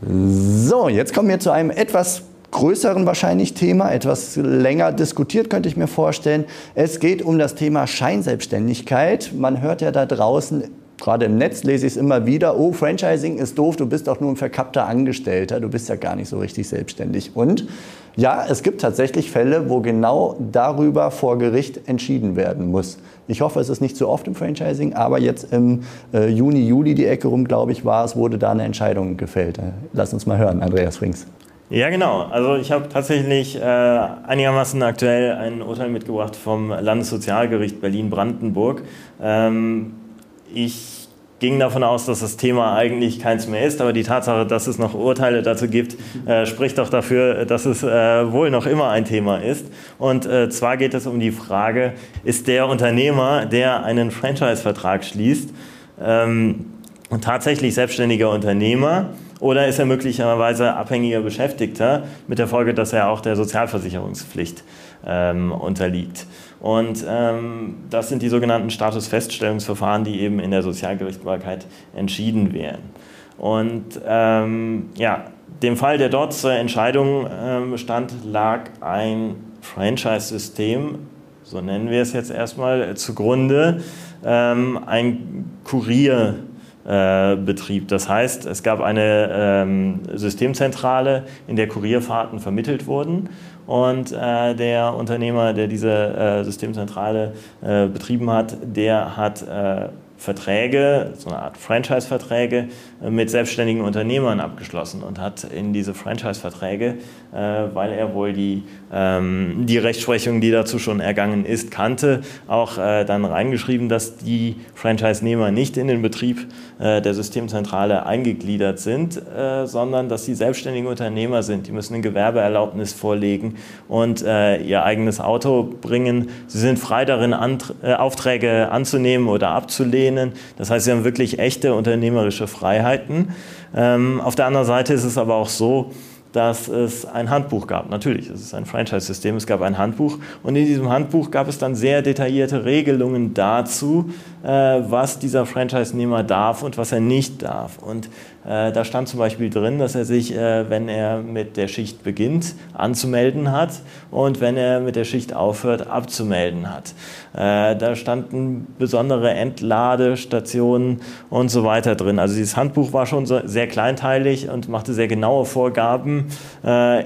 So, jetzt kommen wir zu einem etwas größeren wahrscheinlich Thema, etwas länger diskutiert, könnte ich mir vorstellen. Es geht um das Thema Scheinselbstständigkeit. Man hört ja da draußen, gerade im Netz lese ich es immer wieder, oh, Franchising ist doof, du bist doch nur ein verkappter Angestellter, du bist ja gar nicht so richtig selbstständig. Und ja, es gibt tatsächlich Fälle, wo genau darüber vor Gericht entschieden werden muss. Ich hoffe, es ist nicht so oft im Franchising, aber jetzt im äh, Juni, Juli, die Ecke rum, glaube ich, war es, wurde da eine Entscheidung gefällt. Lass uns mal hören, Andreas Frings. Ja, genau. Also ich habe tatsächlich äh, einigermaßen aktuell ein Urteil mitgebracht vom Landessozialgericht Berlin-Brandenburg. Ähm, ich ging davon aus, dass das Thema eigentlich keins mehr ist, aber die Tatsache, dass es noch Urteile dazu gibt, äh, spricht doch dafür, dass es äh, wohl noch immer ein Thema ist. Und äh, zwar geht es um die Frage, ist der Unternehmer, der einen Franchise-Vertrag schließt, ähm, tatsächlich selbstständiger Unternehmer? Oder ist er möglicherweise abhängiger Beschäftigter mit der Folge, dass er auch der Sozialversicherungspflicht ähm, unterliegt? Und ähm, das sind die sogenannten Statusfeststellungsverfahren, die eben in der Sozialgerichtsbarkeit entschieden werden. Und ähm, ja, dem Fall, der dort zur Entscheidung ähm, stand, lag ein Franchise-System, so nennen wir es jetzt erstmal, zugrunde, ähm, ein Kurier. Äh, Betrieb. Das heißt, es gab eine ähm, Systemzentrale, in der Kurierfahrten vermittelt wurden. Und äh, der Unternehmer, der diese äh, Systemzentrale äh, betrieben hat, der hat äh, Verträge, so eine Art Franchise-Verträge äh, mit selbstständigen Unternehmern abgeschlossen und hat in diese Franchise-Verträge, äh, weil er wohl die, ähm, die Rechtsprechung, die dazu schon ergangen ist, kannte, auch äh, dann reingeschrieben, dass die Franchise-Nehmer nicht in den Betrieb der Systemzentrale eingegliedert sind, sondern dass sie selbstständige Unternehmer sind. Die müssen eine Gewerbeerlaubnis vorlegen und ihr eigenes Auto bringen. Sie sind frei darin, Aufträge anzunehmen oder abzulehnen ablehnen. Das heißt, sie haben wirklich echte unternehmerische Freiheiten. Ähm, auf der anderen Seite ist es aber auch so, dass es ein Handbuch gab. Natürlich, es ist ein Franchise-System, es gab ein Handbuch und in diesem Handbuch gab es dann sehr detaillierte Regelungen dazu, äh, was dieser Franchise-Nehmer darf und was er nicht darf. Und da stand zum Beispiel drin, dass er sich, äh, wenn er mit der Schicht beginnt, anzumelden hat und wenn er mit der Schicht aufhört, abzumelden hat. Da standen besondere Entladestationen und so weiter drin. Also dieses Handbuch war schon sehr kleinteilig und machte sehr genaue Vorgaben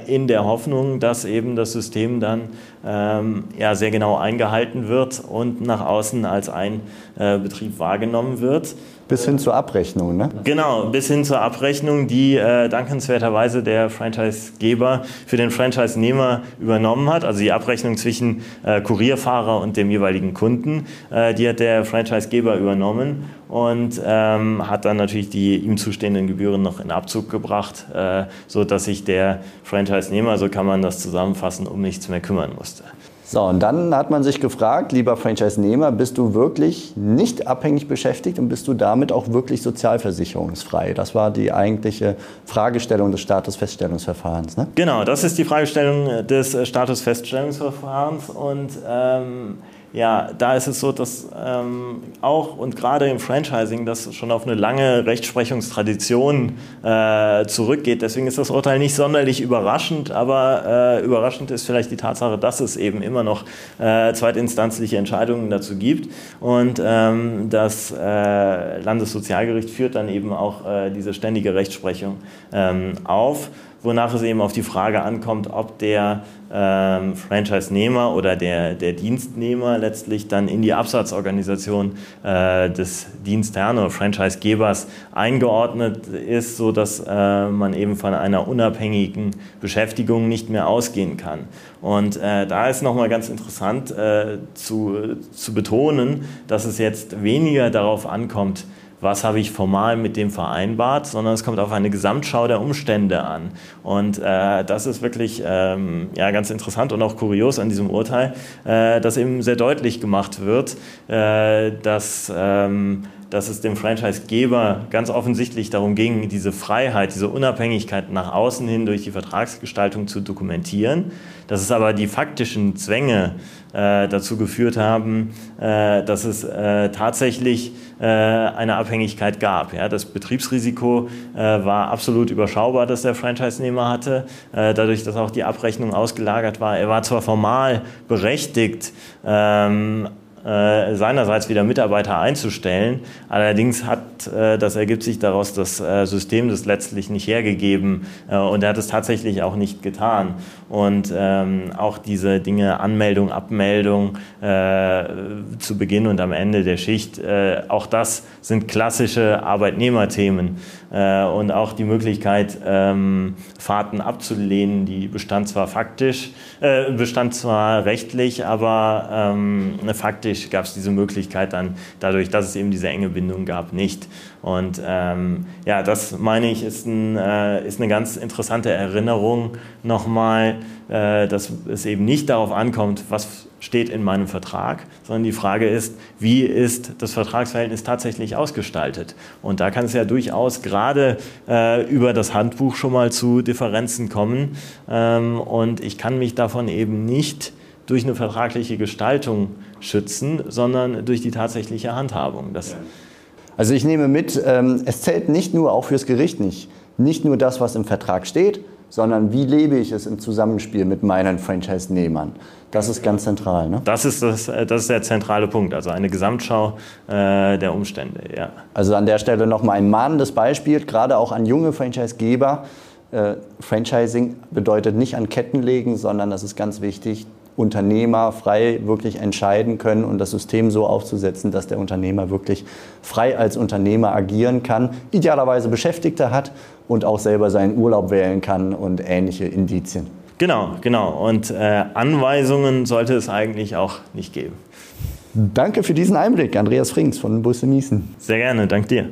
in der Hoffnung, dass eben das System dann ähm, ja, sehr genau eingehalten wird und nach außen als ein Betrieb wahrgenommen wird. Bis hin zur Abrechnung, ne? Genau, bis hin zur Abrechnung, die äh, dankenswerterweise der Franchisegeber für den Franchise-Nehmer übernommen hat. Also die Abrechnung zwischen äh, Kurierfahrer und dem jeweiligen Kunden, äh, die hat der Franchisegeber übernommen und ähm, hat dann natürlich die ihm zustehenden Gebühren noch in Abzug gebracht, äh, sodass sich der Franchise-Nehmer, so kann man das zusammenfassen, um nichts mehr kümmern musste. So, und dann hat man sich gefragt, lieber Franchise-Nehmer, bist du wirklich nicht abhängig beschäftigt und bist du damit auch wirklich sozialversicherungsfrei? Das war die eigentliche Fragestellung des Statusfeststellungsverfahrens. Ne? Genau, das ist die Fragestellung des Statusfeststellungsverfahrens und ähm, ja, da ist es so, dass ähm, auch und gerade im Franchising das schon auf eine lange Rechtsprechungstradition äh, zurückgeht. Deswegen ist das Urteil nicht sonderlich überraschend, aber äh, überraschend ist vielleicht die Tatsache, dass es eben immer noch äh, zweitinstanzliche Entscheidungen dazu gibt. Und ähm, das äh, Landessozialgericht führt dann eben auch äh, diese ständige Rechtsprechung ähm, auf wonach es eben auf die Frage ankommt, ob der ähm, Franchise-Nehmer oder der, der Dienstnehmer letztlich dann in die Absatzorganisation äh, des Dienstherrn oder Franchise-Gebers eingeordnet ist, sodass äh, man eben von einer unabhängigen Beschäftigung nicht mehr ausgehen kann. Und äh, da ist nochmal ganz interessant äh, zu, zu betonen, dass es jetzt weniger darauf ankommt, was habe ich formal mit dem vereinbart, sondern es kommt auf eine Gesamtschau der Umstände an. Und äh, das ist wirklich ähm, ja, ganz interessant und auch kurios an diesem Urteil, äh, dass eben sehr deutlich gemacht wird, äh, dass ähm, dass es dem Franchisegeber ganz offensichtlich darum ging, diese Freiheit, diese Unabhängigkeit nach außen hin durch die Vertragsgestaltung zu dokumentieren, dass es aber die faktischen Zwänge äh, dazu geführt haben, äh, dass es äh, tatsächlich äh, eine Abhängigkeit gab. Ja, das Betriebsrisiko äh, war absolut überschaubar, das der Franchise-Nehmer hatte, äh, dadurch, dass auch die Abrechnung ausgelagert war. Er war zwar formal berechtigt, ähm, äh, seinerseits wieder Mitarbeiter einzustellen. Allerdings hat, äh, das ergibt sich daraus, das äh, System das letztlich nicht hergegeben äh, und er hat es tatsächlich auch nicht getan. Und ähm, auch diese Dinge Anmeldung, Abmeldung zu Beginn und am Ende der Schicht, auch das sind klassische Arbeitnehmerthemen und auch die Möglichkeit, ähm, Fahrten abzulehnen, die bestand zwar faktisch, bestand zwar rechtlich, aber ähm, faktisch gab es diese Möglichkeit dann dadurch, dass es eben diese enge Bindung gab, nicht. Und ähm, ja, das meine ich, ist, ein, äh, ist eine ganz interessante Erinnerung nochmal, äh, dass es eben nicht darauf ankommt, was steht in meinem Vertrag, sondern die Frage ist, wie ist das Vertragsverhältnis tatsächlich ausgestaltet? Und da kann es ja durchaus gerade äh, über das Handbuch schon mal zu Differenzen kommen. Ähm, und ich kann mich davon eben nicht durch eine vertragliche Gestaltung schützen, sondern durch die tatsächliche Handhabung. Das also ich nehme mit, ähm, es zählt nicht nur auch fürs Gericht nicht, nicht nur das, was im Vertrag steht, sondern wie lebe ich es im Zusammenspiel mit meinen Franchise-Nehmern. Das ist ganz zentral. Ne? Das, ist das, äh, das ist der zentrale Punkt, also eine Gesamtschau äh, der Umstände. Ja. Also an der Stelle nochmal ein mahnendes Beispiel, gerade auch an junge Franchise-Geber. Äh, Franchising bedeutet nicht an Ketten legen, sondern das ist ganz wichtig, Unternehmer frei wirklich entscheiden können und das System so aufzusetzen, dass der Unternehmer wirklich frei als Unternehmer agieren kann, idealerweise Beschäftigte hat und auch selber seinen Urlaub wählen kann und ähnliche Indizien. Genau, genau. Und äh, Anweisungen sollte es eigentlich auch nicht geben. Danke für diesen Einblick, Andreas Frings von Busse Miesen. Sehr gerne, dank dir.